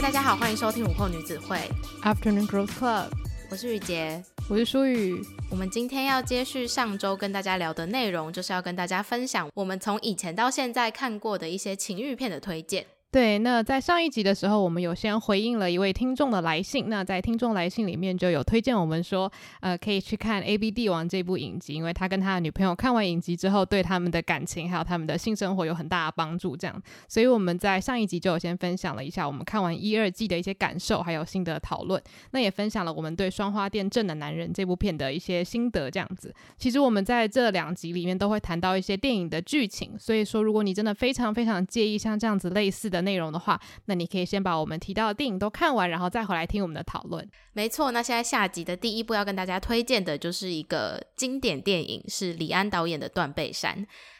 嗨，大家好，欢迎收听午后女子会 Afternoon Girls Club。我是雨洁，我是舒雨。我们今天要接续上周跟大家聊的内容，就是要跟大家分享我们从以前到现在看过的一些情欲片的推荐。对，那在上一集的时候，我们有先回应了一位听众的来信。那在听众来信里面就有推荐我们说，呃，可以去看《A B 帝王》这部影集，因为他跟他的女朋友看完影集之后，对他们的感情还有他们的性生活有很大的帮助。这样，所以我们在上一集就有先分享了一下我们看完一二季的一些感受，还有心得讨论。那也分享了我们对《双花店镇的男人》这部片的一些心得。这样子，其实我们在这两集里面都会谈到一些电影的剧情。所以说，如果你真的非常非常介意像这样子类似的内容的话，那你可以先把我们提到的电影都看完，然后再回来听我们的讨论。没错，那现在下集的第一部要跟大家推荐的就是一个经典电影，是李安导演的《断背山》。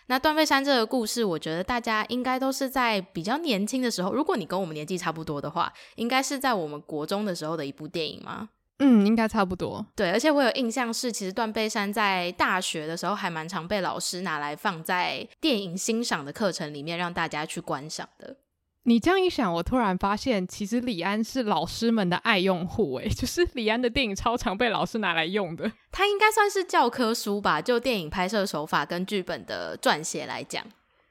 那《断背山》这个故事，我觉得大家应该都是在比较年轻的时候，如果你跟我们年纪差不多的话，应该是在我们国中的时候的一部电影吗？嗯，应该差不多。对，而且我有印象是，其实《断背山》在大学的时候还蛮常被老师拿来放在电影欣赏的课程里面，让大家去观赏的。你这样一想，我突然发现，其实李安是老师们的爱用户，诶，就是李安的电影超常被老师拿来用的。他应该算是教科书吧，就电影拍摄手法跟剧本的撰写来讲。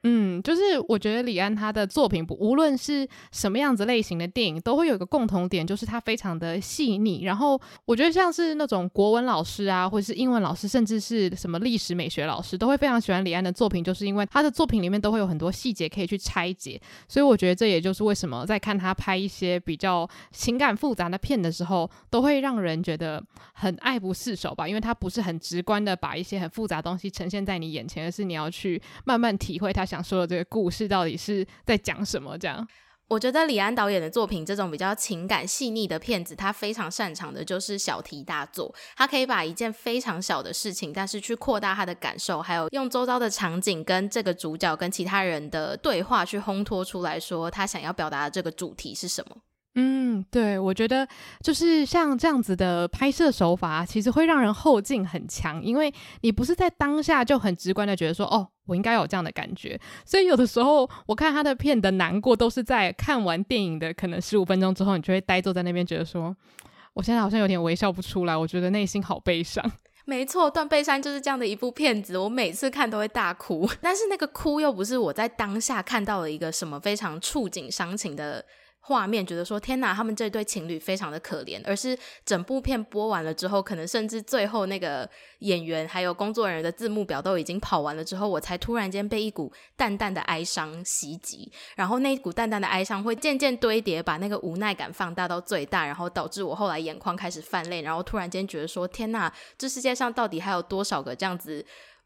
嗯，就是我觉得李安他的作品，不无论是什么样子类型的电影，都会有一个共同点，就是他非常的细腻。然后我觉得像是那种国文老师啊，或者是英文老师，甚至是什么历史美学老师，都会非常喜欢李安的作品，就是因为他的作品里面都会有很多细节可以去拆解。所以我觉得这也就是为什么在看他拍一些比较情感复杂的片的时候，都会让人觉得很爱不释手吧，因为他不是很直观的把一些很复杂的东西呈现在你眼前，而是你要去慢慢体会他。想说的这个故事到底是在讲什么？这样，我觉得李安导演的作品，这种比较情感细腻的片子，他非常擅长的就是小题大做。他可以把一件非常小的事情，但是去扩大他的感受，还有用周遭的场景跟这个主角跟其他人的对话去烘托出来说他想要表达的这个主题是什么。嗯，对，我觉得就是像这样子的拍摄手法，其实会让人后劲很强，因为你不是在当下就很直观的觉得说，哦，我应该有这样的感觉。所以有的时候我看他的片的难过，都是在看完电影的可能十五分钟之后，你就会呆坐在那边，觉得说，我现在好像有点微笑不出来，我觉得内心好悲伤。没错，《断背山》就是这样的一部片子，我每次看都会大哭，但是那个哭又不是我在当下看到了一个什么非常触景伤情的。画面觉得说天哪，他们这对情侣非常的可怜，而是整部片播完了之后，可能甚至最后那个演员还有工作人员的字幕表都已经跑完了之后，我才突然间被一股淡淡的哀伤袭击，然后那一股淡淡的哀伤会渐渐堆叠，把那个无奈感放大到最大，然后导致我后来眼眶开始泛泪，然后突然间觉得说天哪，这世界上到底还有多少个这样子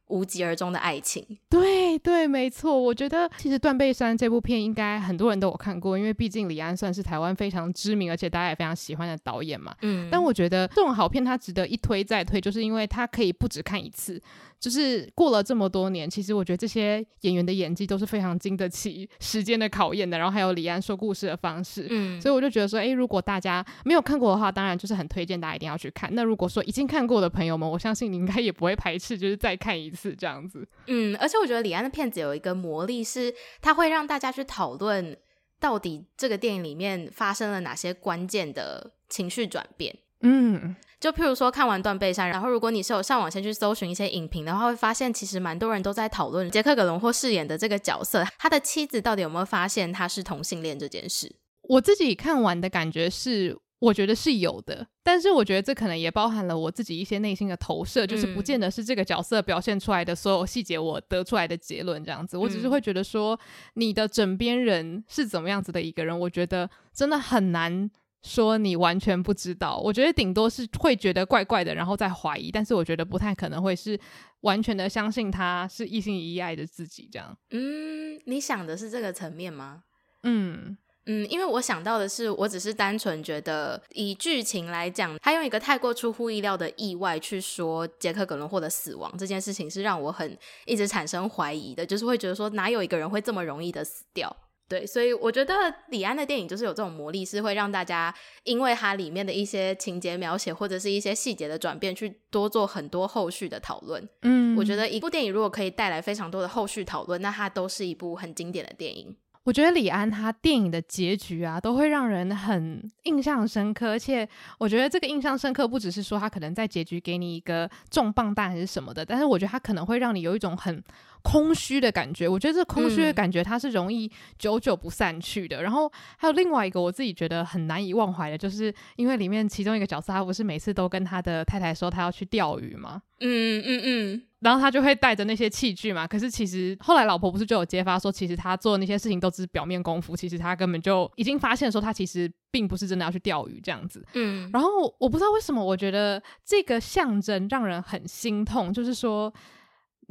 无疾而终的爱情，对对，没错。我觉得其实《断背山》这部片应该很多人都有看过，因为毕竟李安算是台湾非常知名，而且大家也非常喜欢的导演嘛。嗯，但我觉得这种好片它值得一推再推，就是因为它可以不只看一次。就是过了这么多年，其实我觉得这些演员的演技都是非常经得起 时间的考验的。然后还有李安说故事的方式，嗯，所以我就觉得说，诶，如果大家没有看过的话，当然就是很推荐大家一定要去看。那如果说已经看过的朋友们，我相信你应该也不会排斥，就是再看一次这样子。嗯，而且我觉得李安的片子有一个魔力，是他会让大家去讨论到底这个电影里面发生了哪些关键的情绪转变。嗯。就譬如说看完《断背山》，然后如果你是有上网先去搜寻一些影评的话，会发现其实蛮多人都在讨论杰克·葛伦霍饰演的这个角色，他的妻子到底有没有发现他是同性恋这件事。我自己看完的感觉是，我觉得是有的，但是我觉得这可能也包含了我自己一些内心的投射，就是不见得是这个角色表现出来的所有细节，我得出来的结论这样子。我只是会觉得说，你的枕边人是怎么样子的一个人，我觉得真的很难。说你完全不知道，我觉得顶多是会觉得怪怪的，然后再怀疑，但是我觉得不太可能会是完全的相信他是一心一意爱着自己这样。嗯，你想的是这个层面吗？嗯嗯，因为我想到的是，我只是单纯觉得以剧情来讲，他用一个太过出乎意料的意外去说杰克·葛伦霍的死亡这件事情，是让我很一直产生怀疑的，就是会觉得说哪有一个人会这么容易的死掉。对，所以我觉得李安的电影就是有这种魔力，是会让大家因为它里面的一些情节描写或者是一些细节的转变，去多做很多后续的讨论。嗯，我觉得一部电影如果可以带来非常多的后续讨论，那它都是一部很经典的电影。我觉得李安他电影的结局啊，都会让人很印象深刻，而且我觉得这个印象深刻不只是说他可能在结局给你一个重磅弹还是什么的，但是我觉得他可能会让你有一种很空虚的感觉。我觉得这空虚的感觉它是容易久久不散去的。嗯、然后还有另外一个我自己觉得很难以忘怀的，就是因为里面其中一个角色他不是每次都跟他的太太说他要去钓鱼吗？嗯嗯嗯。然后他就会带着那些器具嘛，可是其实后来老婆不是就有揭发说，其实他做的那些事情都只是表面功夫，其实他根本就已经发现说他其实并不是真的要去钓鱼这样子。嗯，然后我不知道为什么，我觉得这个象征让人很心痛，就是说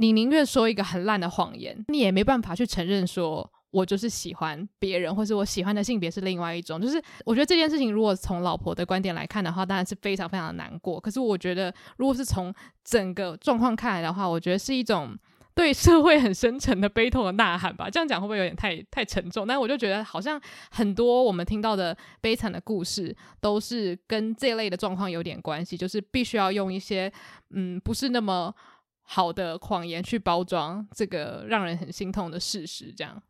你宁愿说一个很烂的谎言，你也没办法去承认说。我就是喜欢别人，或是我喜欢的性别是另外一种。就是我觉得这件事情，如果从老婆的观点来看的话，当然是非常非常的难过。可是我觉得，如果是从整个状况看来的话，我觉得是一种对社会很深沉的悲痛的呐喊吧。这样讲会不会有点太太沉重？但我就觉得，好像很多我们听到的悲惨的故事，都是跟这类的状况有点关系，就是必须要用一些嗯不是那么好的谎言去包装这个让人很心痛的事实，这样。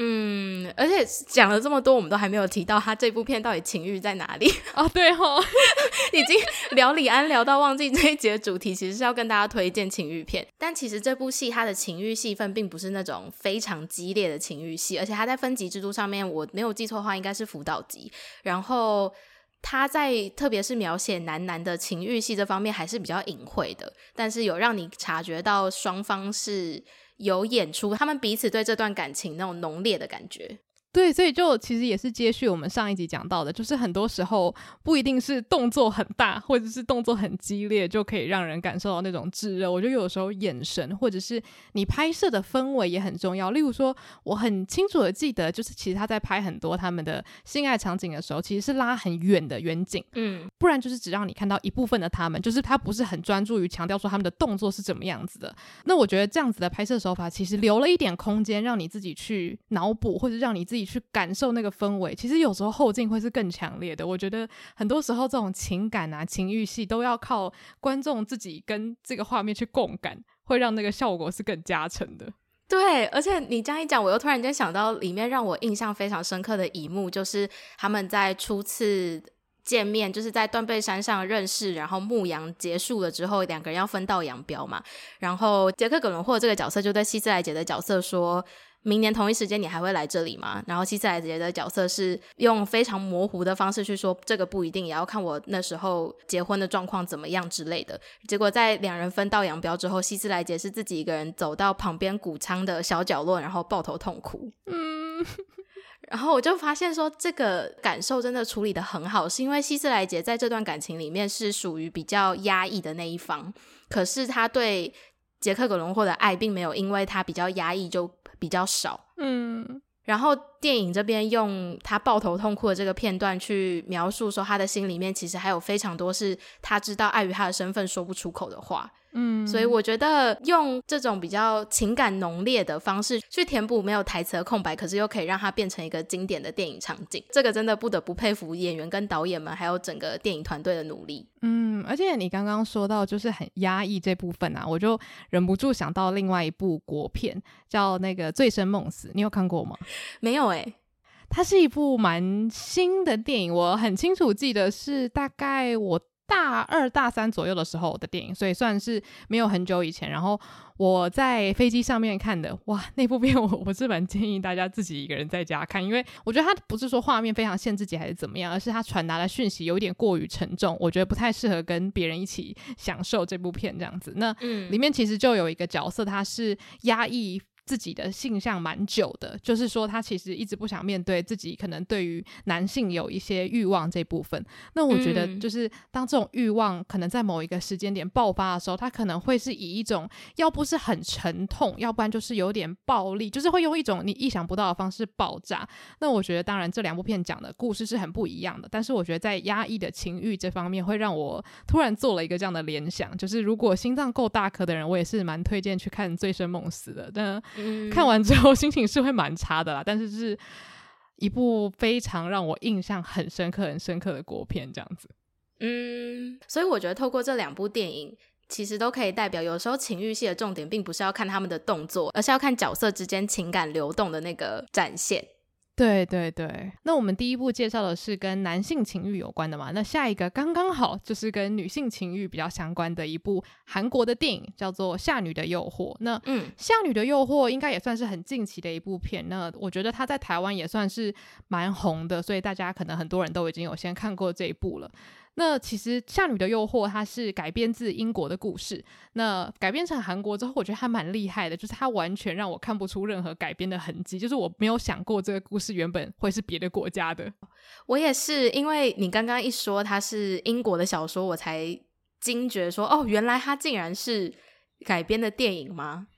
嗯，而且讲了这么多，我们都还没有提到他这部片到底情欲在哪里 哦，对哦，已经聊李安聊到忘记这一集的主题，其实是要跟大家推荐情欲片。但其实这部戏它的情欲戏份并不是那种非常激烈的情欲戏，而且它在分级制度上面，我没有记错的话，应该是辅导级。然后他在特别是描写男男的情欲戏这方面还是比较隐晦的，但是有让你察觉到双方是。有演出他们彼此对这段感情那种浓烈的感觉。对，所以就其实也是接续我们上一集讲到的，就是很多时候不一定是动作很大或者是动作很激烈就可以让人感受到那种炙热。我觉得有时候眼神或者是你拍摄的氛围也很重要。例如说，我很清楚的记得，就是其实他在拍很多他们的性爱场景的时候，其实是拉很远的远景，嗯，不然就是只让你看到一部分的他们，就是他不是很专注于强调说他们的动作是怎么样子的。那我觉得这样子的拍摄手法其实留了一点空间，让你自己去脑补或者让你自己。去感受那个氛围，其实有时候后劲会是更强烈的。我觉得很多时候这种情感啊、情欲戏都要靠观众自己跟这个画面去共感，会让那个效果是更加成的。对，而且你这样一讲，我又突然间想到里面让我印象非常深刻的一幕，就是他们在初次见面，就是在断背山上认识，然后牧羊结束了之后，两个人要分道扬镳嘛。然后杰克·葛伦霍这个角色就对希斯莱杰的角色说。明年同一时间你还会来这里吗？然后希斯莱杰的角色是用非常模糊的方式去说，这个不一定，也要看我那时候结婚的状况怎么样之类的。结果在两人分道扬镳之后，希斯莱杰是自己一个人走到旁边谷仓的小角落，然后抱头痛哭。嗯，然后我就发现说，这个感受真的处理得很好，是因为希斯莱杰在这段感情里面是属于比较压抑的那一方，可是他对杰克·葛隆霍的爱并没有因为他比较压抑就。比较少，嗯，然后电影这边用他抱头痛哭的这个片段去描述说，他的心里面其实还有非常多是他知道碍于他的身份说不出口的话。嗯，所以我觉得用这种比较情感浓烈的方式去填补没有台词的空白，可是又可以让它变成一个经典的电影场景，这个真的不得不佩服演员跟导演们，还有整个电影团队的努力。嗯，而且你刚刚说到就是很压抑这部分啊，我就忍不住想到另外一部国片，叫那个《醉生梦死》，你有看过吗？没有诶、欸，它是一部蛮新的电影，我很清楚记得是大概我。大二大三左右的时候的电影，所以算是没有很久以前。然后我在飞机上面看的，哇，那部片 我我是蛮建议大家自己一个人在家看，因为我觉得它不是说画面非常限制级还是怎么样，而是它传达的讯息有点过于沉重，我觉得不太适合跟别人一起享受这部片这样子。那里面其实就有一个角色，他是压抑。自己的性向蛮久的，就是说他其实一直不想面对自己可能对于男性有一些欲望这部分。那我觉得就是当这种欲望可能在某一个时间点爆发的时候，他可能会是以一种要不是很沉痛，要不然就是有点暴力，就是会用一种你意想不到的方式爆炸。那我觉得当然这两部片讲的故事是很不一样的，但是我觉得在压抑的情欲这方面会让我突然做了一个这样的联想，就是如果心脏够大颗的人，我也是蛮推荐去看《醉生梦死》的。但嗯、看完之后心情是会蛮差的啦，但是是一部非常让我印象很深刻、很深刻的国片，这样子。嗯，所以我觉得透过这两部电影，其实都可以代表，有时候情欲戏的重点并不是要看他们的动作，而是要看角色之间情感流动的那个展现。对对对，那我们第一部介绍的是跟男性情欲有关的嘛，那下一个刚刚好就是跟女性情欲比较相关的一部韩国的电影，叫做《夏女的诱惑》。那嗯，《夏女的诱惑》应该也算是很近期的一部片，那我觉得它在台湾也算是蛮红的，所以大家可能很多人都已经有先看过这一部了。那其实《夏女的诱惑》它是改编自英国的故事，那改编成韩国之后，我觉得还蛮厉害的，就是它完全让我看不出任何改编的痕迹，就是我没有想过这个故事原本会是别的国家的。我也是，因为你刚刚一说它是英国的小说，我才惊觉说，哦，原来它竟然是改编的电影吗？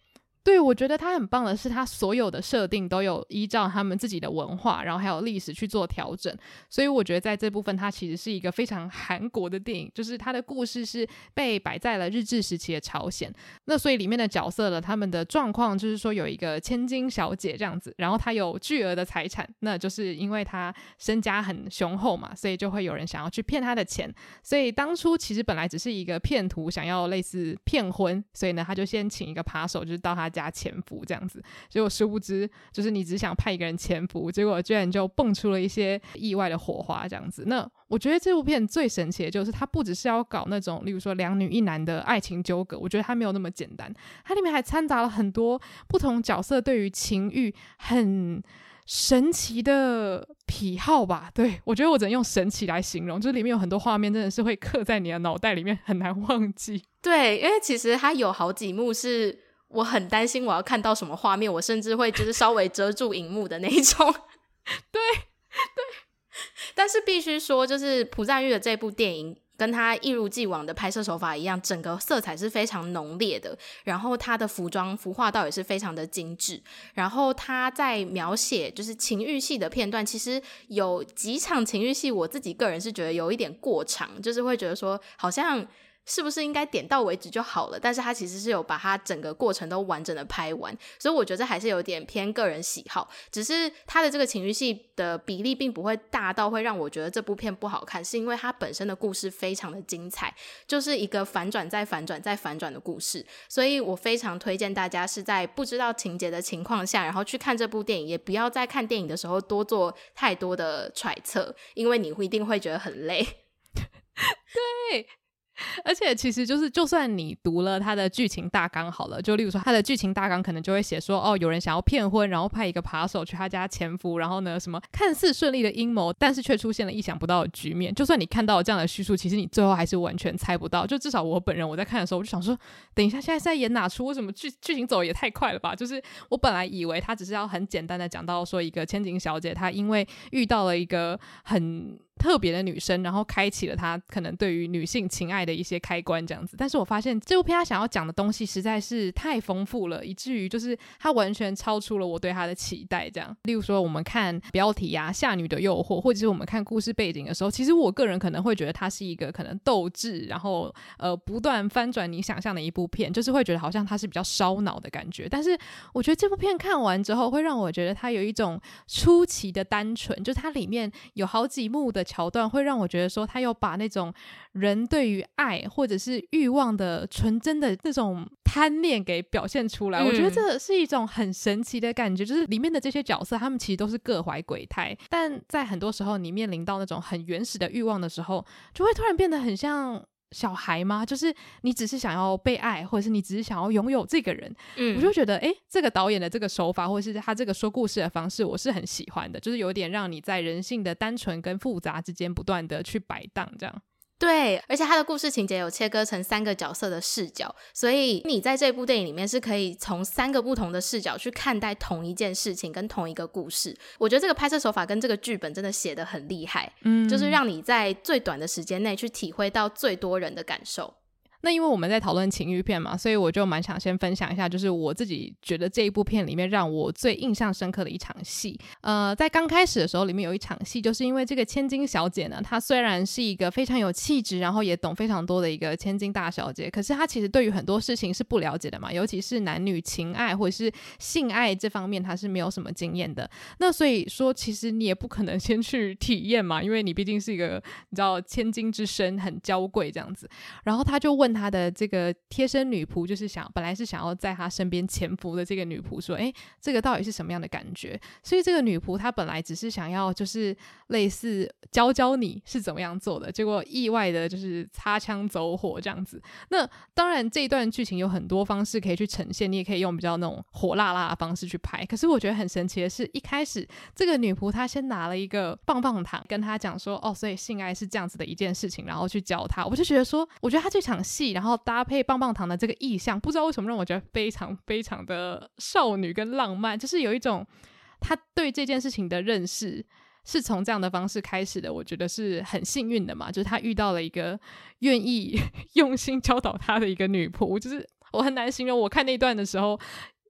对，我觉得他很棒的是，他所有的设定都有依照他们自己的文化，然后还有历史去做调整。所以我觉得在这部分，它其实是一个非常韩国的电影，就是它的故事是被摆在了日治时期的朝鲜。那所以里面的角色呢，他们的状况就是说有一个千金小姐这样子，然后她有巨额的财产，那就是因为她身家很雄厚嘛，所以就会有人想要去骗她的钱。所以当初其实本来只是一个骗徒想要类似骗婚，所以呢，他就先请一个扒手，就是到他家潜伏这样子，结果殊不知，就是你只想派一个人潜伏，结果居然就蹦出了一些意外的火花这样子。那我觉得这部片最神奇的就是，它不只是要搞那种，例如说两女一男的爱情纠葛，我觉得它没有那么简单，它里面还掺杂了很多不同角色对于情欲很神奇的癖好吧。对，我觉得我只能用神奇来形容，就是里面有很多画面真的是会刻在你的脑袋里面，很难忘记。对，因为其实它有好几幕是。我很担心我要看到什么画面，我甚至会就是稍微遮住荧幕的那一种。对对，但是必须说，就是朴赞玉的这部电影跟他一如既往的拍摄手法一样，整个色彩是非常浓烈的，然后他的服装服化道也是非常的精致，然后他在描写就是情欲戏的片段，其实有几场情欲戏，我自己个人是觉得有一点过长，就是会觉得说好像。是不是应该点到为止就好了？但是他其实是有把它整个过程都完整的拍完，所以我觉得这还是有点偏个人喜好。只是他的这个情欲戏的比例并不会大到会让我觉得这部片不好看，是因为它本身的故事非常的精彩，就是一个反转再反转再反转的故事。所以我非常推荐大家是在不知道情节的情况下，然后去看这部电影，也不要在看电影的时候多做太多的揣测，因为你会一定会觉得很累。对。而且其实就是，就算你读了他的剧情大纲好了，就例如说他的剧情大纲可能就会写说，哦，有人想要骗婚，然后派一个扒手去他家潜伏，然后呢，什么看似顺利的阴谋，但是却出现了意想不到的局面。就算你看到了这样的叙述，其实你最后还是完全猜不到。就至少我本人我在看的时候，我就想说，等一下现在在演哪出？为什么剧剧情走也太快了吧？就是我本来以为他只是要很简单的讲到说一个千金小姐，她因为遇到了一个很。特别的女生，然后开启了她可能对于女性情爱的一些开关，这样子。但是我发现这部片他想要讲的东西实在是太丰富了，以至于就是它完全超出了我对它的期待。这样，例如说我们看标题呀、啊，《夏女的诱惑》，或者是我们看故事背景的时候，其实我个人可能会觉得它是一个可能斗志，然后呃不断翻转你想象的一部片，就是会觉得好像它是比较烧脑的感觉。但是我觉得这部片看完之后，会让我觉得它有一种出奇的单纯，就是它里面有好几幕的。桥段会让我觉得说，他有把那种人对于爱或者是欲望的纯真的那种贪恋给表现出来。嗯。我觉得这是一种很神奇的感觉，就是里面的这些角色，他们其实都是各怀鬼胎，但在很多时候你面临到那种很原始的欲望的时候，就会突然变得很像。小孩吗？就是你只是想要被爱，或者是你只是想要拥有这个人，嗯，我就觉得，诶，这个导演的这个手法，或者是他这个说故事的方式，我是很喜欢的，就是有点让你在人性的单纯跟复杂之间不断的去摆荡，这样。对，而且它的故事情节有切割成三个角色的视角，所以你在这部电影里面是可以从三个不同的视角去看待同一件事情跟同一个故事。我觉得这个拍摄手法跟这个剧本真的写得很厉害，嗯，就是让你在最短的时间内去体会到最多人的感受。那因为我们在讨论情欲片嘛，所以我就蛮想先分享一下，就是我自己觉得这一部片里面让我最印象深刻的一场戏。呃，在刚开始的时候，里面有一场戏，就是因为这个千金小姐呢，她虽然是一个非常有气质，然后也懂非常多的一个千金大小姐，可是她其实对于很多事情是不了解的嘛，尤其是男女情爱或者是性爱这方面，她是没有什么经验的。那所以说，其实你也不可能 先去体验嘛，因为你毕竟是一个你知道千金之身很娇贵这样子。然后她就问。他的这个贴身女仆，就是想本来是想要在他身边潜伏的这个女仆说：“哎，这个到底是什么样的感觉？”所以这个女仆她本来只是想要就是类似教教你是怎么样做的，结果意外的就是擦枪走火这样子。那当然这一段剧情有很多方式可以去呈现，你也可以用比较那种火辣辣的方式去拍。可是我觉得很神奇的是，一开始这个女仆她先拿了一个棒棒糖，跟她讲说：“哦，所以性爱是这样子的一件事情。”然后去教她。我就觉得说，我觉得她这场戏，然后搭配棒棒糖的这个意象，不知道为什么让我觉得非常非常的少女跟浪漫，就是有一种他对这件事情的认识是从这样的方式开始的。我觉得是很幸运的嘛，就是他遇到了一个愿意 用心教导他的一个女仆，就是我很难形容。我看那段的时候。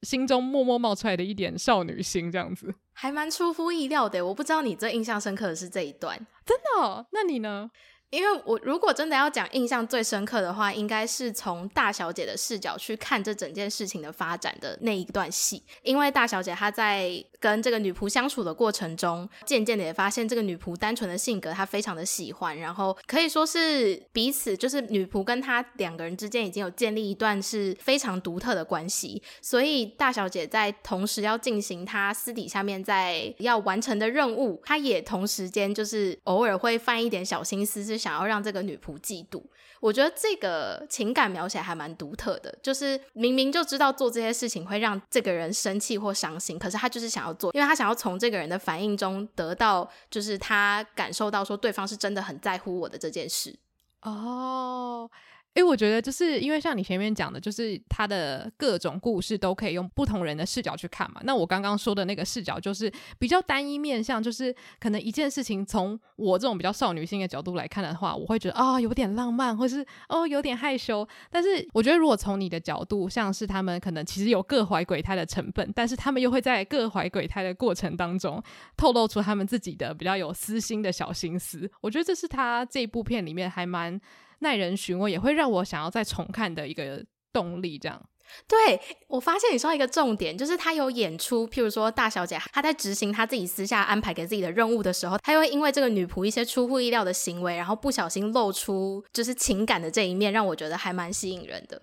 心中默默冒出来的一点少女心，这样子还蛮出乎意料的。我不知道你最印象深刻的是这一段，真的哦？那你呢？因为我如果真的要讲印象最深刻的话，应该是从大小姐的视角去看这整件事情的发展的那一段戏。因为大小姐她在跟这个女仆相处的过程中，渐渐的也发现这个女仆单纯的性格她非常的喜欢，然后可以说是彼此就是女仆跟她两个人之间已经有建立一段是非常独特的关系。所以大小姐在同时要进行她私底下面在要完成的任务，她也同时间就是偶尔会犯一点小心思是。想要让这个女仆嫉妒，我觉得这个情感描写还蛮独特的。就是明明就知道做这些事情会让这个人生气或伤心，可是他就是想要做，因为他想要从这个人的反应中得到，就是他感受到说对方是真的很在乎我的这件事。哦。诶，我觉得就是因为像你前面讲的，就是他的各种故事都可以用不同人的视角去看嘛。那我刚刚说的那个视角就是比较单一面向，就是可能一件事情从我这种比较少女性的角度来看的话，我会觉得啊、有点浪漫，或是哦有点害羞。但是我觉得如果从你的角度，像是他们可能其实有各怀鬼胎的成分，但是他们又会在各怀鬼胎的过程当中透露出他们自己的比较有私心的小心思。我觉得这是他这部片里面还蛮。耐人寻味，也会让我想要再重看的一个动力。这样，对，我发现你说一个重点，就是他有演出，譬如说大小姐她在执行她自己私下安排给自己的任务的时候，她又因为这个女仆一些出乎意料的行为，然后不小心露出就是情感的这一面，让我觉得还蛮吸引人的。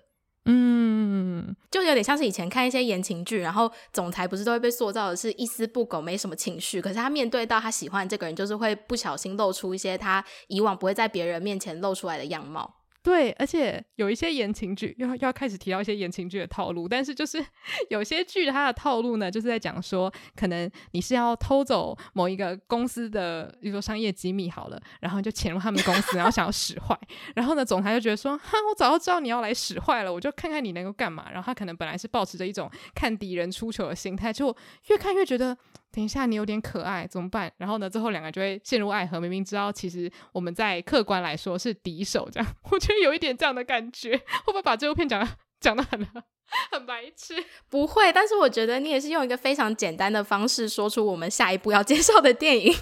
嗯，就有点像是以前看一些言情剧，然后总裁不是都会被塑造的是一丝不苟，没什么情绪，可是他面对到他喜欢这个人，就是会不小心露出一些他以往不会在别人面前露出来的样貌。对，而且有一些言情剧又要要开始提到一些言情剧的套路，但是就是 有些剧它的套路呢，就是在讲说，可能你是要偷走某一个公司的，比如说商业机密好了，然后就潜入他们公司，然后想要使坏，然后呢，总裁就觉得说，哈，我早就知道你要来使坏了，我就看看你能够干嘛。然后他可能本来是抱持着一种看敌人出糗的心态，就越看越觉得。等一下，你有点可爱，怎么办？然后呢，最后两个就会陷入爱河。明明知道，其实我们在客观来说是敌手，这样，我觉得有一点这样的感觉。会不会把这部片讲的讲的很很白痴？不会，但是我觉得你也是用一个非常简单的方式说出我们下一步要介绍的电影。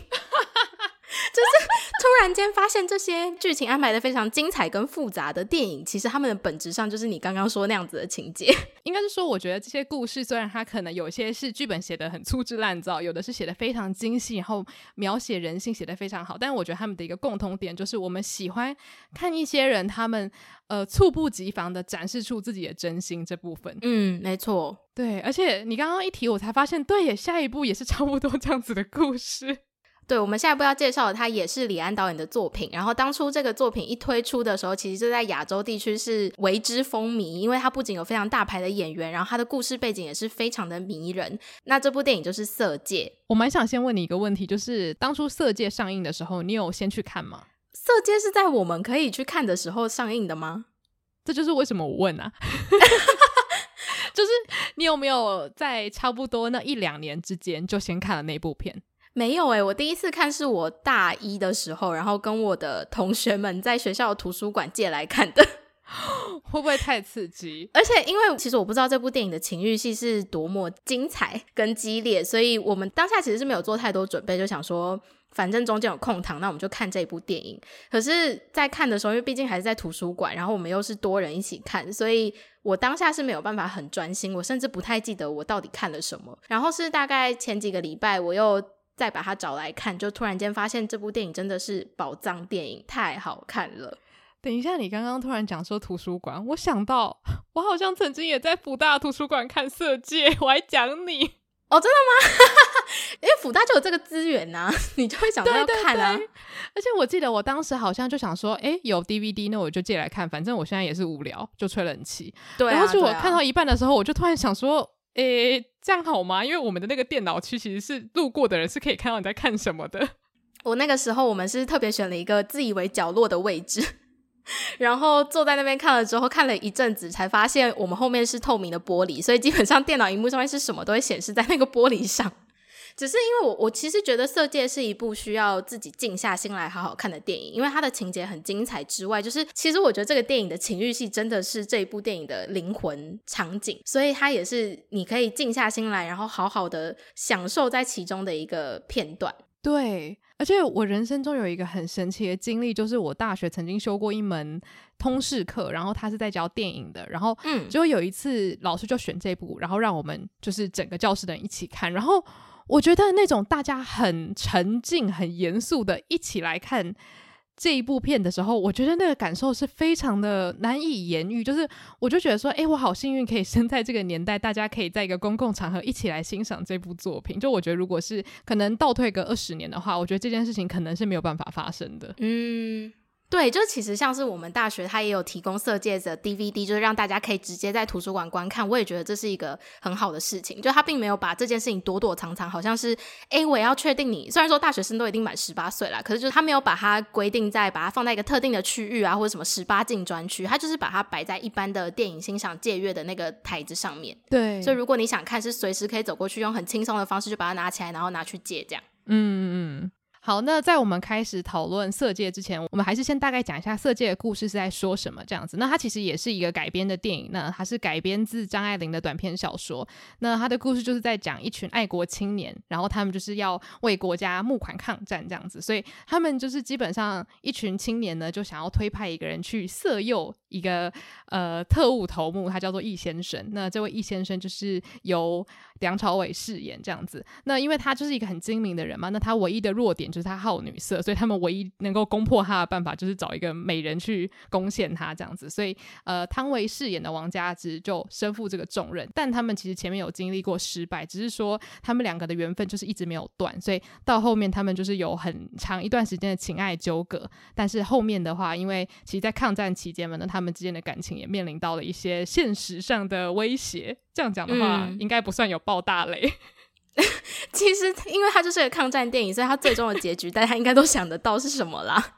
就是突然间发现这些剧情安排的非常精彩跟复杂的电影，其实他们的本质上就是你刚刚说那样子的情节。应该是说，我觉得这些故事虽然它可能有些是剧本写的很粗制滥造，有的是写的非常精细，然后描写人性写的非常好，但我觉得他们的一个共同点就是，我们喜欢看一些人他们呃猝不及防的展示出自己的真心这部分。嗯，没错，对。而且你刚刚一提，我才发现，对耶，下一部也是差不多这样子的故事。对，我们下一步要介绍的，它也是李安导演的作品。然后当初这个作品一推出的时候，其实就在亚洲地区是为之风靡，因为它不仅有非常大牌的演员，然后它的故事背景也是非常的迷人。那这部电影就是《色戒》。我蛮想先问你一个问题，就是当初《色戒》上映的时候，你有先去看吗？《色戒》是在我们可以去看的时候上映的吗？这就是为什么我问啊，就是你有没有在差不多那一两年之间就先看了那部片？没有诶、欸，我第一次看是我大一的时候，然后跟我的同学们在学校的图书馆借来看的，会不会太刺激？而且因为其实我不知道这部电影的情欲戏是多么精彩跟激烈，所以我们当下其实是没有做太多准备，就想说反正中间有空堂，那我们就看这部电影。可是，在看的时候，因为毕竟还是在图书馆，然后我们又是多人一起看，所以我当下是没有办法很专心，我甚至不太记得我到底看了什么。然后是大概前几个礼拜，我又。再把它找来看，就突然间发现这部电影真的是宝藏电影，太好看了。等一下，你刚刚突然讲说图书馆，我想到 我好像曾经也在福大图书馆看《色戒》，我还讲你哦，真的吗？因为福大就有这个资源呐、啊，你就会想到要看啊。对对对，而且我记得我当时好像就想说，哎，有 DVD，那我就借来看，反正我现在也是无聊，就吹冷气。对、啊，然后就我看到一半的时候，我就突然想说，诶，这样好吗？因为我们的那个电脑区其实是路过的人是可以看到你在看什么的。我那个时候，我们是特别选了一个自以为角落的位置。然后坐在那边看了之后，看了一阵子，才发现我们后面是透明的玻璃，所以基本上电脑荧幕上面是什么都会显示在那个玻璃上。只是因为我我其实觉得《色戒》是一部需要自己静下心来好好看的电影，因为它的情节很精彩之外，就是其实我觉得这个电影的情欲戏真的是这一部电影的灵魂场景，所以它也是你可以静下心来，然后好好的享受在其中的一个片段。对。而且我人生中有一个很神奇的经历，就是我大学曾经修过一门通识课，然后他是在教电影的，然后嗯，结果有一次老师就选这部，然后让我们就是整个教室的人一起看，然后我觉得那种大家很沉静、很严肃的一起来看。这一部片的时候，我觉得那个感受是非常的难以言喻。就是，我就觉得说，哎，我好幸运可以生在这个年代，大家可以在一个公共场合一起来欣赏这部作品。就我觉得，如果是可能倒退个二十年的话，我觉得这件事情可能是没有办法发生的。嗯。对，就其实像是我们大学，它也有提供色戒的 DVD，就是让大家可以直接在图书馆观看。我也觉得这是一个很好的事情，就他并没有把这件事情躲躲藏藏，好像是，哎，我也要确定你。虽然说大学生都已经满十八岁了，可是就是他没有把它规定在，把它放在一个特定的区域啊，或者什么十八禁专区，他就是把它摆在一般的电影欣赏借阅的那个台子上面。对，所以如果你想看，是随时可以走过去，用很轻松的方式就把它拿起来，然后拿去借这样。嗯嗯嗯。好，那在我们开始讨论《色戒》之前，我们还是先大概讲一下《色戒》的故事是在说什么这样子。那它其实也是一个改编的电影，那它是改编自张爱玲的短篇小说。那它的故事就是在讲一群爱国青年，然后他们就是要为国家募款抗战这样子。所以他们就是基本上一群青年呢，就想要推派一个人去色诱一个呃特务头目，他叫做易先生。那这位易先生就是由梁朝伟饰演这样子。那因为他就是一个很精明的人嘛，那他唯一的弱点。就是他好女色，所以他们唯一能够攻破他的办法，就是找一个美人去攻陷他这样子。所以，呃，汤唯饰演的王佳芝就身负这个重任。但他们其实前面有经历过失败，只是说他们两个的缘分就是一直没有断。所以到后面他们就是有很长一段时间的情爱纠葛。但是后面的话，因为其实，在抗战期间嘛，那他们之间的感情也面临到了一些现实上的威胁。这样讲的话，嗯、应该不算有爆大雷。其实，因为它就是个抗战电影，所以它最终的结局，大家应该都想得到是什么啦。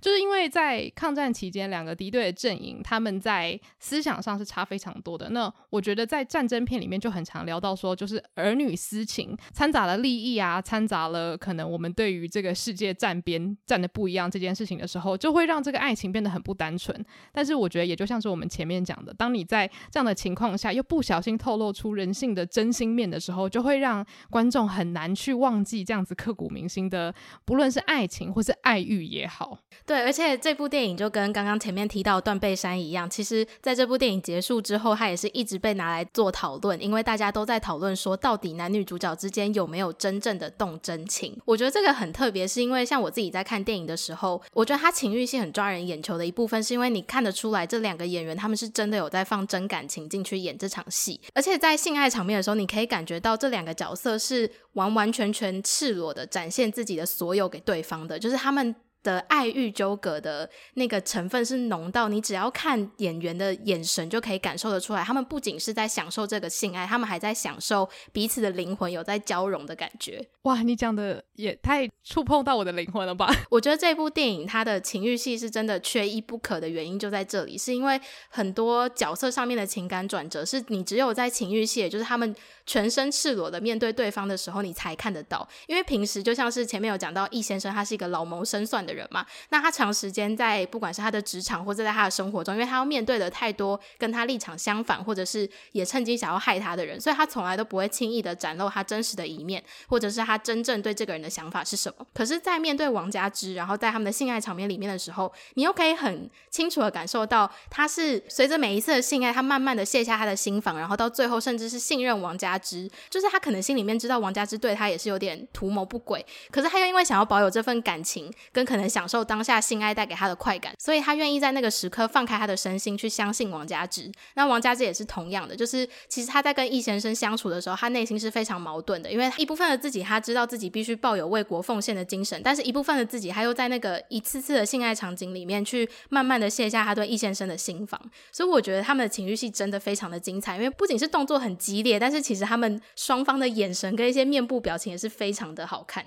就是因为在抗战期间，两个敌对的阵营，他们在思想上是差非常多的。那我觉得在战争片里面就很常聊到说，就是儿女私情掺杂了利益啊，掺杂了可能我们对于这个世界站边站的不一样这件事情的时候，就会让这个爱情变得很不单纯。但是我觉得也就像是我们前面讲的，当你在这样的情况下又不小心透露出人性的真心面的时候，就会让观众很难去忘记这样子刻骨铭心的，不论是爱情或是爱欲也好。对，而且这部电影就跟刚刚前面提到《断背山》一样，其实在这部电影结束之后，它也是一直被拿来做讨论，因为大家都在讨论说，到底男女主角之间有没有真正的动真情？我觉得这个很特别，是因为像我自己在看电影的时候，我觉得它情欲戏很抓人眼球的一部分，是因为你看得出来这两个演员他们是真的有在放真感情进去演这场戏，而且在性爱场面的时候，你可以感觉到这两个角色是完完全全赤裸的展现自己的所有给对方的，就是他们。的爱欲纠葛的那个成分是浓到你只要看演员的眼神就可以感受得出来，他们不仅是在享受这个性爱，他们还在享受彼此的灵魂有在交融的感觉。哇，你讲的也太触碰到我的灵魂了吧？我觉得这部电影它的情欲戏是真的缺一不可的原因就在这里，是因为很多角色上面的情感转折是你只有在情欲戏，也就是他们全身赤裸的面对对方的时候，你才看得到。因为平时就像是前面有讲到易先生，他是一个老谋深算的人嘛，那他长时间在不管是他的职场或者在他的生活中，因为他要面对的太多跟他立场相反，或者是也趁机想要害他的人，所以他从来都不会轻易的展露他真实的一面，或者是他真正对这个人的想法是什么。可是，在面对王佳芝，然后在他们的性爱场面里面的时候，你又可以很清楚的感受到，他是随着每一次的性爱，他慢慢的卸下他的心防，然后到最后甚至是信任王佳芝，就是他可能心里面知道王佳芝对他也是有点图谋不轨，可是他又因为想要保有这份感情，跟可。能享受当下性爱带给他的快感，所以他愿意在那个时刻放开他的身心去相信王佳芝。那王佳芝也是同样的，就是其实他在跟易先生相处的时候，他内心是非常矛盾的，因为一部分的自己他知道自己必须抱有为国奉献的精神，但是一部分的自己他又在那个一次次的性爱场景里面去慢慢的卸下他对易先生的心防。所以我觉得他们的情绪戏真的非常的精彩，因为不仅是动作很激烈，但是其实他们双方的眼神跟一些面部表情也是非常的好看。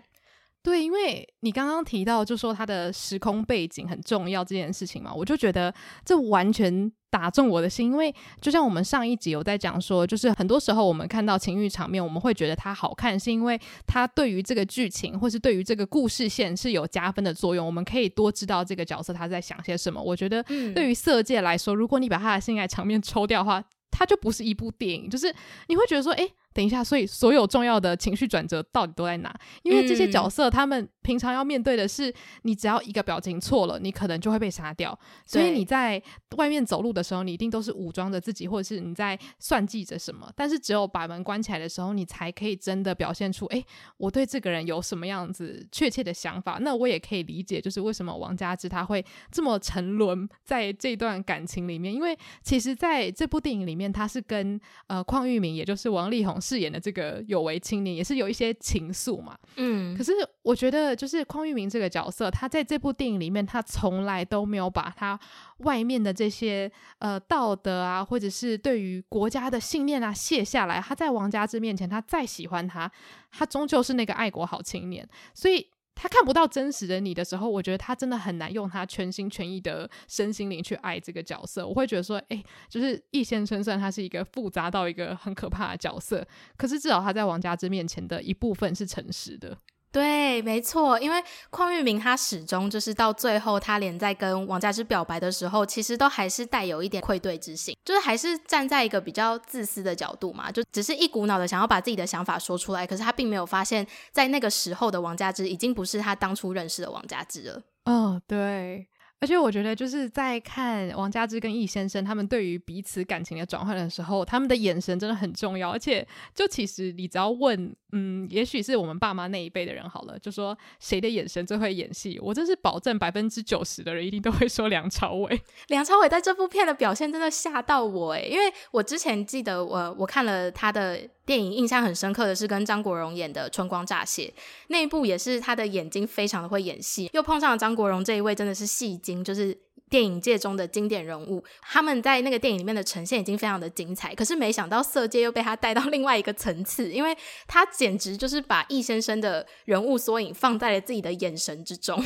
对，因为你刚刚提到，就说他的时空背景很重要这件事情嘛，我就觉得这完全打中我的心。因为就像我们上一集有在讲说，就是很多时候我们看到情欲场面，我们会觉得它好看，是因为它对于这个剧情或是对于这个故事线是有加分的作用。我们可以多知道这个角色他在想些什么。我觉得对于色戒来说，如果你把他的性爱场面抽掉的话，它就不是一部电影，就是你会觉得说，诶。等一下，所以所有重要的情绪转折到底都在哪？因为这些角色他们平常要面对的是，你只要一个表情错了，你可能就会被杀掉。所以你在外面走路的时候，你一定都是武装着自己，或者是你在算计着什么。但是只有把门关起来的时候，你才可以真的表现出，诶，我对这个人有什么样子确切的想法。那我也可以理解，就是为什么王佳芝他会这么沉沦在这段感情里面。因为其实在这部电影里面，他是跟呃邝玉明，也就是王力宏。饰演的这个有为青年也是有一些情愫嘛，嗯，可是我觉得就是匡裕明这个角色，他在这部电影里面，他从来都没有把他外面的这些呃道德啊，或者是对于国家的信念啊卸下来。他在王家之面前，他再喜欢他，他终究是那个爱国好青年，所以。他看不到真实的你的时候，我觉得他真的很难用他全心全意的身心灵去爱这个角色。我会觉得说，哎、就是易先生，虽然他是一个复杂到一个很可怕的角色，可是至少他在王佳芝面前的一部分是诚实的。对，没错，因为邝玉明他始终就是到最后，他连在跟王佳芝表白的时候，其实都还是带有一点愧对之心，就是还是站在一个比较自私的角度嘛，就只是一股脑的想要把自己的想法说出来，可是他并没有发现，在那个时候的王佳芝已经不是他当初认识的王佳芝了。哦，对。而且我觉得，就是在看王佳芝跟易先生他们对于彼此感情的转换的时候，他们的眼神真的很重要。而且，就其实你只要问，嗯，也许是我们爸妈那一辈的人好了，就说谁的眼神最会演戏，我真是保证百分之九十的人一定都会说梁朝伟。梁朝伟在这部片的表现真的吓到我诶，因为我之前记得我我看了他的。电影印象很深刻的是跟张国荣演的《春光乍泄》那一部，也是他的眼睛非常的会演戏，又碰上了张国荣这一位真的是戏精，就是电影界中的经典人物。他们在那个电影里面的呈现已经非常的精彩，可是没想到《色戒》又被他带到另外一个层次，因为他简直就是把易先生的人物缩影放在了自己的眼神之中。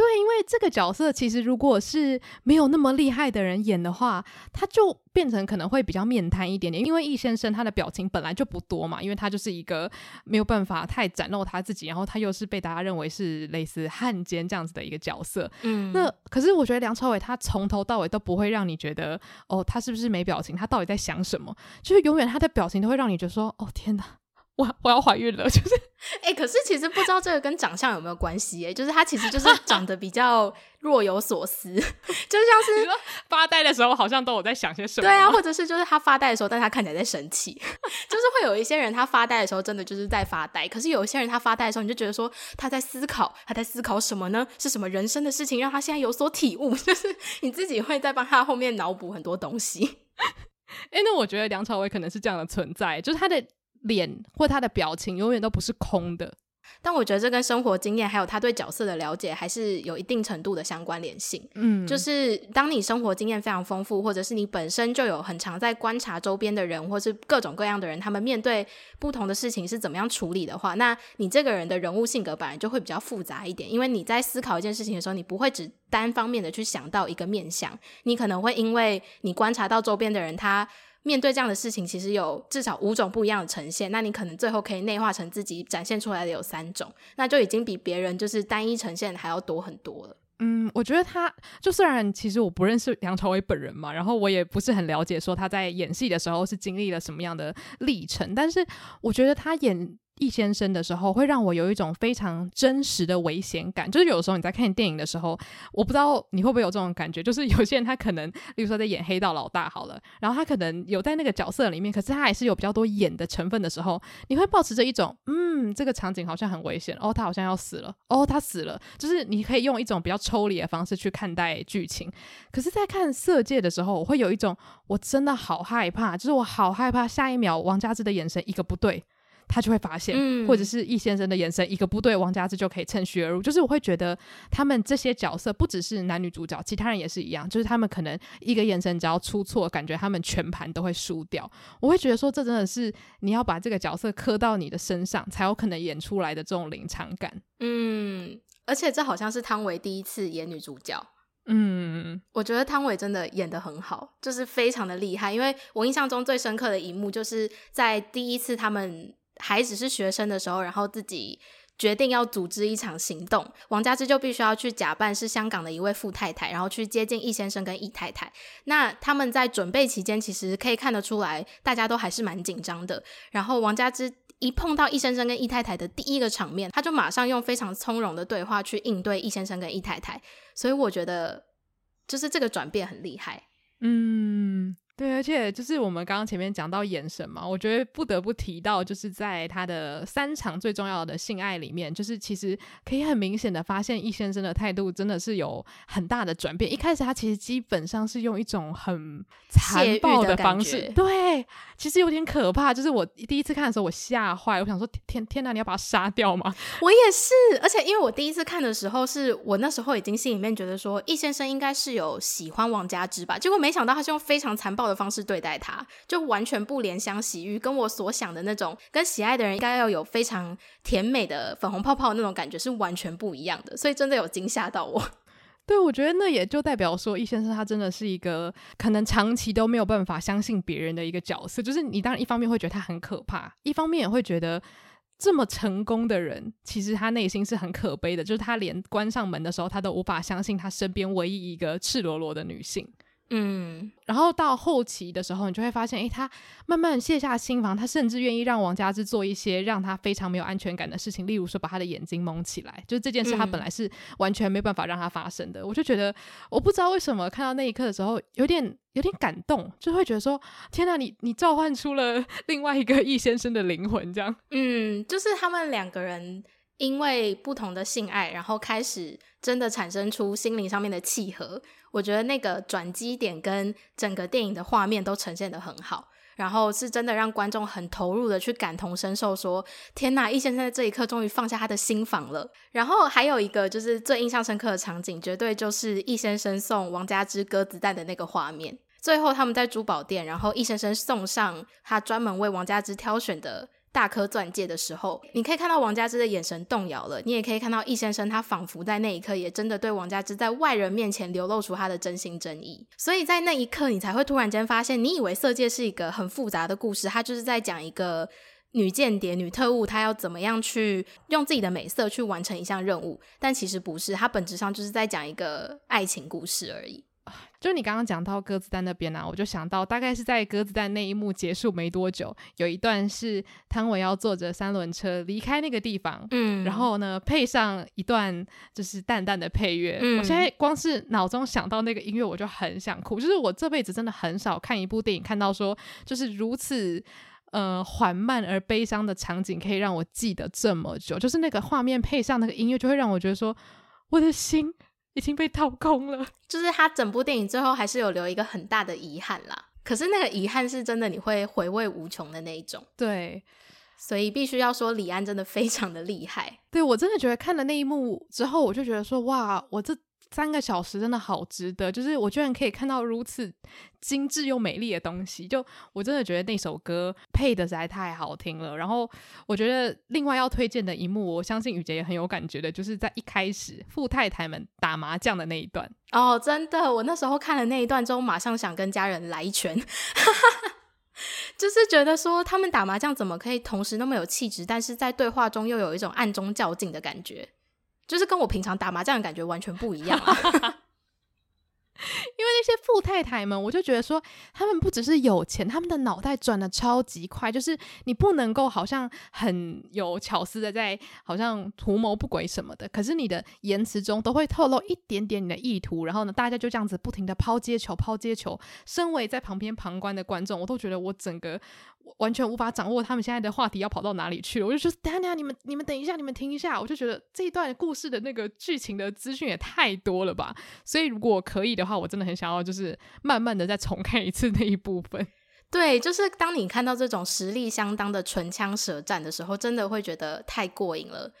对，因为这个角色其实如果是没有那么厉害的人演的话，他就变成可能会比较面瘫一点点。因为易先生他的表情本来就不多嘛，因为他就是一个没有办法太展露他自己，然后他又是被大家认为是类似汉奸这样子的一个角色。嗯，那可是我觉得梁朝伟他从头到尾都不会让你觉得哦，他是不是没表情？他到底在想什么？就是永远他的表情都会让你觉得说哦，天哪！我我要怀孕了，就是 哎、欸，可是其实不知道这个跟长相有没有关系哎，就是他其实就是 长得比较若有所思，就像是发呆的时候好像都有在想些什么，对啊，或者是就是他发呆的时候，但他看起来在生气，就是会有一些人他发呆的时候真的就是在发呆，可是有一些人他发呆的时候，你就觉得说他在思考，他在思考什么呢？是什么人生的事情让他现在有所体悟？就是你自己会在帮他后面脑补很多东西。哎、欸，那我觉得梁朝伟可能是这样的存在，就是他的。脸或他的表情永远都不是空的，但我觉得这跟生活经验还有他对角色的了解还是有一定程度的相关联性。嗯，就是当你生活经验非常丰富，或者是你本身就有很常在观察周边的人，或是各种各样的人，他们面对不同的事情是怎么样处理的话，那你这个人的人物性格本来就会比较复杂一点，因为你在思考一件事情的时候，你不会只单方面的去想到一个面相，你可能会因为你观察到周边的人他。面对这样的事情，其实有至少五种不一样的呈现。那你可能最后可以内化成自己展现出来的有三种，那就已经比别人就是单一呈现还要多很多了。嗯，我觉得他就虽然其实我不认识梁朝伟本人嘛，然后我也不是很了解说他在演戏的时候是经历了什么样的历程，但是我觉得他演。易先生的时候，会让我有一种非常真实的危险感。就是有时候你在看电影的时候，我不知道你会不会有这种感觉，就是有些人他可能，例如说在演黑道老大好了，然后他可能有在那个角色里面，可是他还是有比较多演的成分的时候，你会保持着一种，嗯，这个场景好像很危险，哦，他好像要死了，哦，他死了，就是你可以用一种比较抽离的方式去看待剧情。可是，在看《色戒》的时候，我会有一种，我真的好害怕，就是我好害怕下一秒王佳芝的眼神一个不对。他就会发现，嗯、或者是易先生的眼神一个不对，王家之就可以趁虚而入。就是我会觉得他们这些角色不只是男女主角，其他人也是一样。就是他们可能一个眼神只要出错，感觉他们全盘都会输掉。我会觉得说，这真的是你要把这个角色刻到你的身上，才有可能演出来的这种临场感。嗯，而且这好像是汤唯第一次演女主角。嗯，我觉得汤唯真的演得很好，就是非常的厉害。因为我印象中最深刻的一幕，就是在第一次他们。还只是学生的时候，然后自己决定要组织一场行动，王佳芝就必须要去假扮是香港的一位富太太，然后去接近易先生跟易太太。那他们在准备期间，其实可以看得出来，大家都还是蛮紧张的。然后王佳芝一碰到易先生跟易太太的第一个场面，他就马上用非常从容的对话去应对易先生跟易太太。所以我觉得，就是这个转变很厉害。嗯。对，而且就是我们刚刚前面讲到眼神嘛，我觉得不得不提到，就是在他的三场最重要的性爱里面，就是其实可以很明显的发现易先生的态度真的是有很大的转变。一开始他其实基本上是用一种很残暴的方式，对，其实有点可怕。就是我第一次看的时候，我吓坏，我想说天天哪，你要把他杀掉吗？我也是，而且因为我第一次看的时候，是我那时候已经心里面觉得说易先生应该是有喜欢王佳芝吧，结果没想到他是用非常残暴的。方式对待他，就完全不怜香惜玉，跟我所想的那种跟喜爱的人应该要有非常甜美的粉红泡泡那种感觉是完全不一样的，所以真的有惊吓到我。对，我觉得那也就代表说，易先生他真的是一个可能长期都没有办法相信别人的一个角色。就是你当然一方面会觉得他很可怕，一方面也会觉得这么成功的人，其实他内心是很可悲的。就是他连关上门的时候，他都无法相信他身边唯一一个赤裸裸的女性。嗯，然后到后期的时候，你就会发现，诶，他慢慢卸下心防，他甚至愿意让王佳芝做一些让他非常没有安全感的事情，例如说把他的眼睛蒙起来，就是这件事他本来是完全没办法让他发生的。嗯、我就觉得，我不知道为什么看到那一刻的时候，有点有点感动，就会觉得说，天哪，你你召唤出了另外一个易先生的灵魂，这样。嗯，就是他们两个人因为不同的性爱，然后开始真的产生出心灵上面的契合。我觉得那个转机点跟整个电影的画面都呈现得很好，然后是真的让观众很投入的去感同身受说，天哪，易先生在这一刻终于放下他的心防了。然后还有一个就是最印象深刻的场景，绝对就是易先生送王佳芝鸽子蛋的那个画面。最后他们在珠宝店，然后易先生送上他专门为王佳芝挑选的。大颗钻戒的时候，你可以看到王佳芝的眼神动摇了，你也可以看到易先生他仿佛在那一刻也真的对王佳芝在外人面前流露出他的真心真意，所以在那一刻你才会突然间发现，你以为色戒是一个很复杂的故事，它就是在讲一个女间谍、女特务，她要怎么样去用自己的美色去完成一项任务，但其实不是，它本质上就是在讲一个爱情故事而已。就你刚刚讲到鸽子蛋那边呢、啊，我就想到大概是在鸽子蛋那一幕结束没多久，有一段是汤唯要坐着三轮车离开那个地方，嗯，然后呢配上一段就是淡淡的配乐，嗯，我现在光是脑中想到那个音乐，我就很想哭。就是我这辈子真的很少看一部电影，看到说就是如此呃缓慢而悲伤的场景，可以让我记得这么久。就是那个画面配上那个音乐，就会让我觉得说我的心。已经被掏空了，就是他整部电影最后还是有留一个很大的遗憾啦。可是那个遗憾是真的，你会回味无穷的那一种。对，所以必须要说李安真的非常的厉害。对，我真的觉得看了那一幕之后，我就觉得说哇，我这。三个小时真的好值得，就是我居然可以看到如此精致又美丽的东西，就我真的觉得那首歌配的实在太好听了。然后我觉得另外要推荐的一幕，我相信雨洁也很有感觉的，就是在一开始富太太们打麻将的那一段。哦，真的，我那时候看了那一段之后，马上想跟家人来一拳，就是觉得说他们打麻将怎么可以同时那么有气质，但是在对话中又有一种暗中较劲的感觉。就是跟我平常打麻将的感觉完全不一样啊！因为那些富太太们，我就觉得说，他们不只是有钱，他们的脑袋转得超级快，就是你不能够好像很有巧思的在好像图谋不轨什么的，可是你的言辞中都会透露一点点你的意图，然后呢，大家就这样子不停的抛接球，抛接球。身为在旁边旁观的观众，我都觉得我整个。完全无法掌握他们现在的话题要跑到哪里去了，我就说等等下，你们你们等一下，你们停一下，我就觉得这一段故事的那个剧情的资讯也太多了吧，所以如果可以的话，我真的很想要就是慢慢的再重看一次那一部分。对，就是当你看到这种实力相当的唇枪舌战的时候，真的会觉得太过瘾了。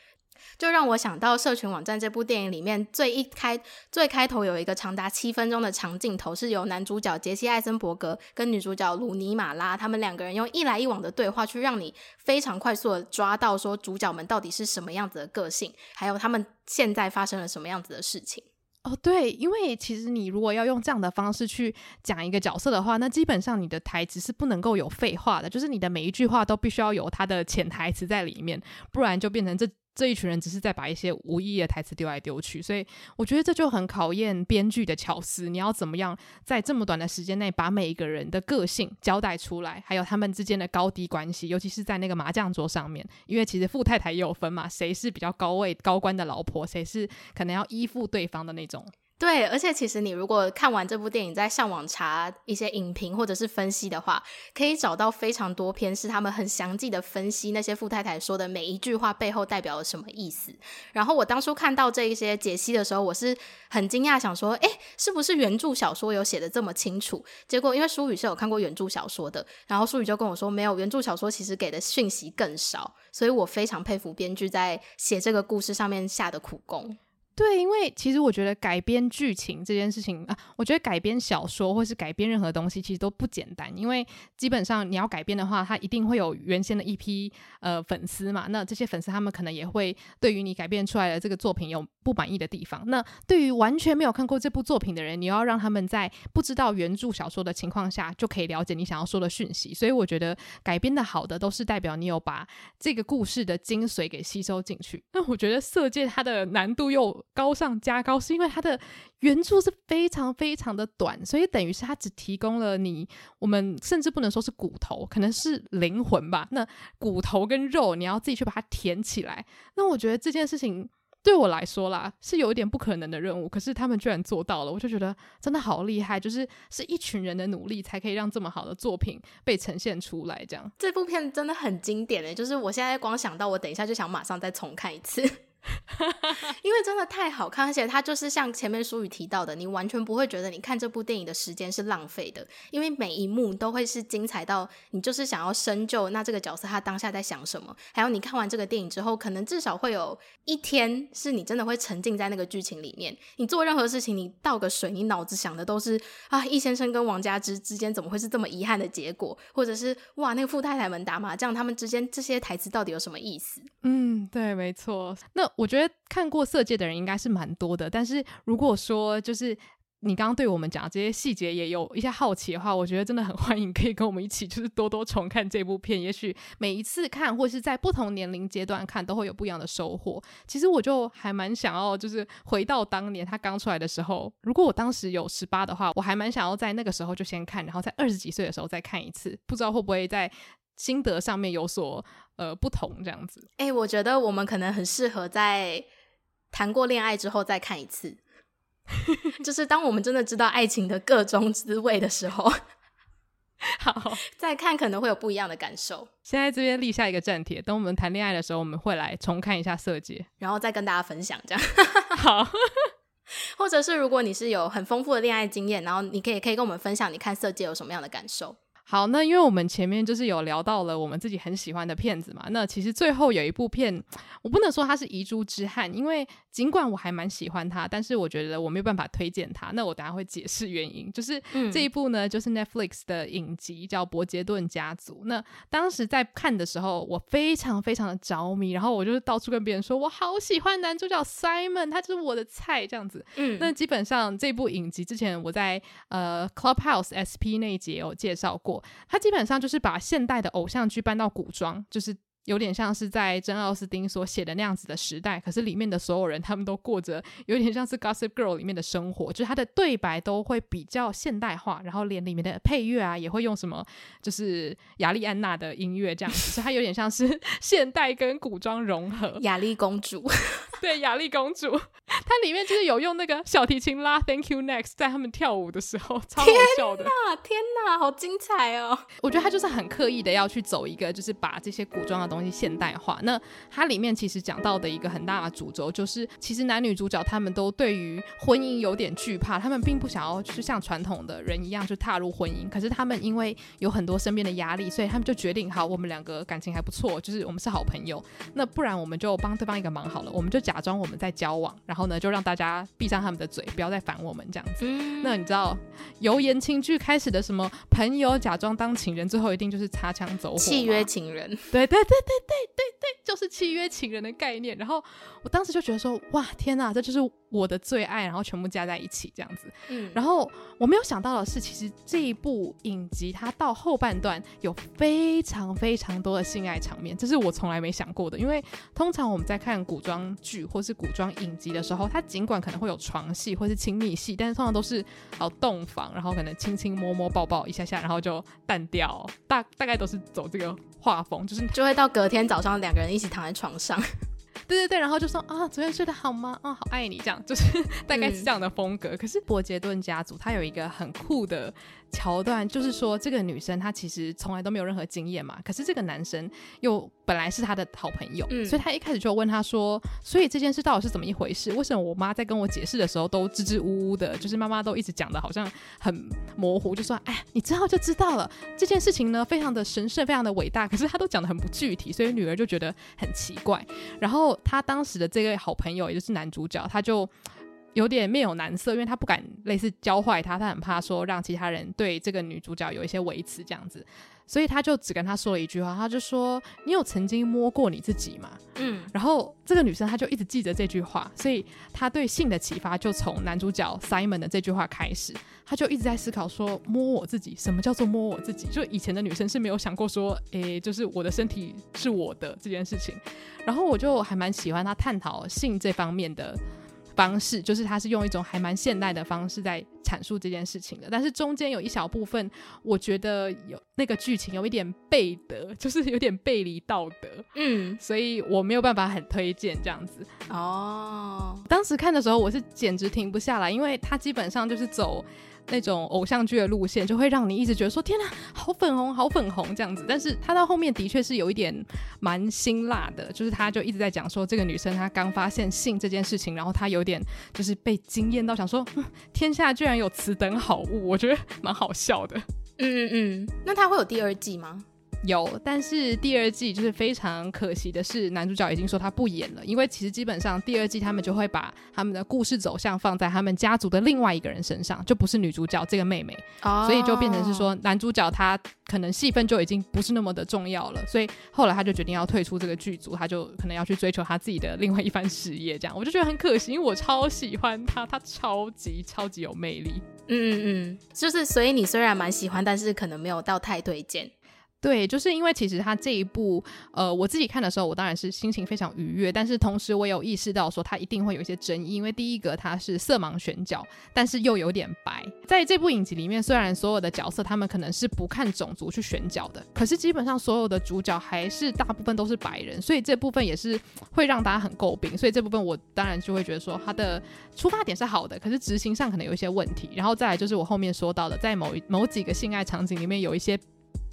就让我想到《社群网站》这部电影里面最一开最开头有一个长达七分钟的长镜头，是由男主角杰西·艾森伯格跟女主角鲁尼·马拉他们两个人用一来一往的对话，去让你非常快速的抓到说主角们到底是什么样子的个性，还有他们现在发生了什么样子的事情。哦，对，因为其实你如果要用这样的方式去讲一个角色的话，那基本上你的台词是不能够有废话的，就是你的每一句话都必须要有它的潜台词在里面，不然就变成这。这一群人只是在把一些无意义的台词丢来丢去，所以我觉得这就很考验编剧的巧思。你要怎么样在这么短的时间内把每一个人的个性交代出来，还有他们之间的高低关系，尤其是在那个麻将桌上面，因为其实富太太也有分嘛，谁是比较高位高官的老婆，谁是可能要依附对方的那种。对，而且其实你如果看完这部电影，在上网查一些影评或者是分析的话，可以找到非常多篇是他们很详细的分析那些富太太说的每一句话背后代表了什么意思。然后我当初看到这一些解析的时候，我是很惊讶，想说，诶，是不是原著小说有写的这么清楚？结果因为书宇是有看过原著小说的，然后书宇就跟我说，没有，原著小说其实给的讯息更少，所以我非常佩服编剧在写这个故事上面下的苦功。对，因为其实我觉得改编剧情这件事情啊，我觉得改编小说或是改编任何东西其实都不简单，因为基本上你要改编的话，它一定会有原先的一批呃粉丝嘛，那这些粉丝他们可能也会对于你改编出来的这个作品有不满意的地方。那对于完全没有看过这部作品的人，你要让他们在不知道原著小说的情况下就可以了解你想要说的讯息，所以我觉得改编的好的都是代表你有把这个故事的精髓给吸收进去。那我觉得《色戒》它的难度又高上加高，是因为它的原著是非常非常的短，所以等于是它只提供了你，我们甚至不能说是骨头，可能是灵魂吧。那骨头跟肉，你要自己去把它填起来。那我觉得这件事情对我来说啦，是有一点不可能的任务，可是他们居然做到了，我就觉得真的好厉害，就是是一群人的努力才可以让这么好的作品被呈现出来。这样，这部片真的很经典诶，就是我现在光想到，我等一下就想马上再重看一次。因为真的太好看，而且它就是像前面书宇提到的，你完全不会觉得你看这部电影的时间是浪费的，因为每一幕都会是精彩到你就是想要深究那这个角色他当下在想什么，还有你看完这个电影之后，可能至少会有一天是你真的会沉浸在那个剧情里面。你做任何事情，你倒个水，你脑子想的都是啊，易先生跟王佳芝之间怎么会是这么遗憾的结果，或者是哇，那个富太太们打麻将，他们之间这些台词到底有什么意思？嗯，对，没错。那 我觉得看过《色戒》的人应该是蛮多的，但是如果说就是你刚刚对我们讲这些细节也有一些好奇的话，我觉得真的很 欢迎可以跟我们一起，就是多多重看这部片。也许每一次看，或是在不同年龄阶段看，都会有不一样的收获。其实我就还蛮想要，就是回到当年他刚出来的时候，如果我当时有十八的话，我还蛮想要在那个时候就先看，然后在二十几岁的时候再看一次，不知道会不会在心得上面有所。呃，不同这样子。哎、欸，我觉得我们可能很适合在谈过恋爱之后再看一次，就是当我们真的知道爱情的各种滋味的时候，好，再看可能会有不一样的感受。现在这边立下一个站帖，等我们谈恋爱的时候，我们会来重看一下《色戒》，然后再跟大家分享这样。好，或者是如果你是有很丰富的恋爱经验，然后你可以可以跟我们分享你看《色戒》有什么样的感受。好，那因为我们前面就是有聊到了我们自己很喜欢的片子嘛，那其实最后有一部片，我不能说它是遗珠之憾，因为尽管我还蛮喜欢它，但是我觉得我没有办法推荐它。那我等下会解释原因。就是这一部呢，就是 Netflix 的影集叫《伯杰顿家族》。那当时在看的时候，我非常非常的着迷，然后我就是到处跟别人说，我好喜欢男主角 Simon，他就是我的菜这样子。嗯，那基本上这部影集之前我在呃 Clubhouse SP 那一节有介绍过。他基本上就是把现代的偶像剧搬到古装，就是有点像是在珍奥斯汀所写的那样子的时代，可是里面的所有人他们都过着有点像是 Gossip Girl 里面的生活，就是他的对白都会比较现代化，然后连里面的配乐啊也会用什么，就是亚丽安娜的音乐这样子，所以它有点像是 现代跟古装融合。亚丽公主，对，雅丽公主，它里面就是有用那个小提琴拉 Thank You Next，在他们跳舞的时候，超好笑的。天哪，天哪，好精彩哦！我觉得他就是很刻意的要去走一个，就是把这些古装的东西现代化。那它里面其实讲到的一个很大的主轴，就是其实男女主角他们都对于婚姻有点惧怕，他们并不想要就是像传统的人一样就踏入婚姻。可是他们因为有很多身边的压力，所以他们就决定，好，我们两个感情还不错，就是我们是好朋友。那不然我们就帮对方一个忙好了，我们就假装我们在交往，然后呢就让大家闭上他们的嘴，不要再烦我们这样子。嗯、那你知道由言情剧开始的什么朋友假装当情人，最后一定就是擦枪走火，契约情人。对对对对对对对，就是契约情人的概念。然后我当时就觉得说，哇，天哪，这就是我的最爱，然后全部加在一起这样子。嗯，然后我没有想到的是，其实这一部影集它到后半段有非常非常多的性爱场面，这是我从来没想过的。因为通常我们在看古装剧或是古装影集的时候，它尽管可能会有床戏或是亲密戏，但是通常都是好洞房，然后可能亲亲摸摸抱抱一下下，然后就淡掉，大大概都是走这个画风，就是就会到隔天早上两个人一起躺在床上。对对对，然后就说啊，昨天睡得好吗？啊，好爱你，这样就是 大概是这样的风格。嗯、可是伯杰顿家族他有一个很酷的桥段，就是说这个女生她其实从来都没有任何经验嘛，可是这个男生又本来是她的好朋友，嗯、所以他一开始就问他说，所以这件事到底是怎么一回事？为什么我妈在跟我解释的时候都支支吾吾的？就是妈妈都一直讲的好像很模糊，就说哎，你知道就知道了。这件事情呢，非常的神圣，非常的伟大，可是她都讲的很不具体，所以女儿就觉得很奇怪，然后。她当时的这个好朋友，也就是男主角，他就有点面有难色，因为他不敢类似教坏他，他很怕说让其他人对这个女主角有一些维持这样子，所以他就只跟他说了一句话，他就说：“你有曾经摸过你自己吗？”嗯，然后这个女生她就一直记着这句话，所以她对性的启发就从男主角 Simon 的这句话开始，她就一直在思考说：摸我自己，什么叫做摸我自己？就以前的女生是没有想过说，诶，就是我的身体是我的这件事情。然后我就还蛮喜欢她探讨性这方面的。方式就是他是用一种还蛮现代的方式在阐述这件事情的，但是中间有一小部分，我觉得有那个剧情有一点背德，就是有点背离道德，嗯，所以我没有办法很推荐这样子。哦，当时看的时候我是简直停不下来，因为他基本上就是走。那种偶像剧的路线，就会让你一直觉得说天哪，好粉红，好粉红这样子。但是他到后面的确是有一点蛮辛辣的，就是他就一直在讲说这个女生她刚发现性这件事情，然后她有点就是被惊艳到，想说、嗯、天下居然有此等好物，我觉得蛮好笑的。嗯嗯嗯，那他会有第二季吗？有，但是第二季就是非常可惜的是，男主角已经说他不演了，因为其实基本上第二季他们就会把他们的故事走向放在他们家族的另外一个人身上，就不是女主角这个妹妹，哦、所以就变成是说男主角他可能戏份就已经不是那么的重要了，所以后来他就决定要退出这个剧组，他就可能要去追求他自己的另外一番事业，这样我就觉得很可惜，因为我超喜欢他，他超级超级有魅力，嗯嗯嗯，就是所以你虽然蛮喜欢，但是可能没有到太推荐。对，就是因为其实他这一部，呃，我自己看的时候，我当然是心情非常愉悦，但是同时我有意识到说他一定会有一些争议，因为第一个他是色盲选角，但是又有点白。在这部影集里面，虽然所有的角色他们可能是不看种族去选角的，可是基本上所有的主角还是大部分都是白人，所以这部分也是会让大家很诟病。所以这部分我当然就会觉得说他的出发点是好的，可是执行上可能有一些问题。然后再来就是我后面说到的，在某一某几个性爱场景里面有一些。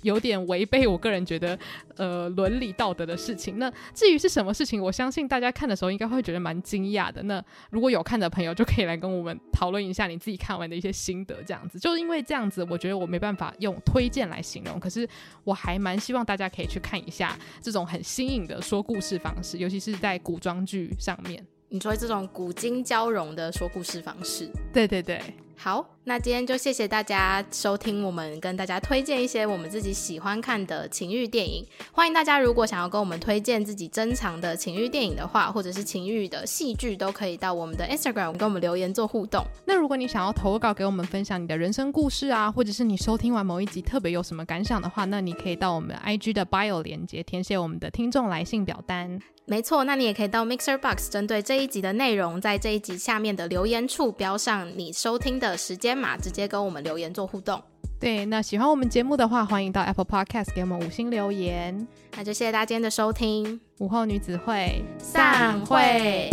有点违背我个人觉得，呃，伦理道德的事情。那至于是什么事情，我相信大家看的时候应该会觉得蛮惊讶的。那如果有看的朋友，就可以来跟我们讨论一下你自己看完的一些心得。这样子，就是因为这样子，我觉得我没办法用推荐来形容。可是我还蛮希望大家可以去看一下这种很新颖的说故事方式，尤其是在古装剧上面。你说这种古今交融的说故事方式，对对对。好，那今天就谢谢大家收听我们跟大家推荐一些我们自己喜欢看的情欲电影。欢迎大家如果想要跟我们推荐自己珍藏的情欲电影的话，或者是情欲的戏剧，都可以到我们的 Instagram 跟我们留言做互动。那如果你想要投稿给我们分享你的人生故事啊，或者是你收听完某一集特别有什么感想的话，那你可以到我们 IG 的 bio 连接填写我们的听众来信表单。没错，那你也可以到 Mixer Box 针对这一集的内容，在这一集下面的留言处标上你收听的时间码，直接跟我们留言做互动。对，那喜欢我们节目的话，欢迎到 Apple Podcast 给我们五星留言。那就谢谢大家今天的收听，午后女子会散会。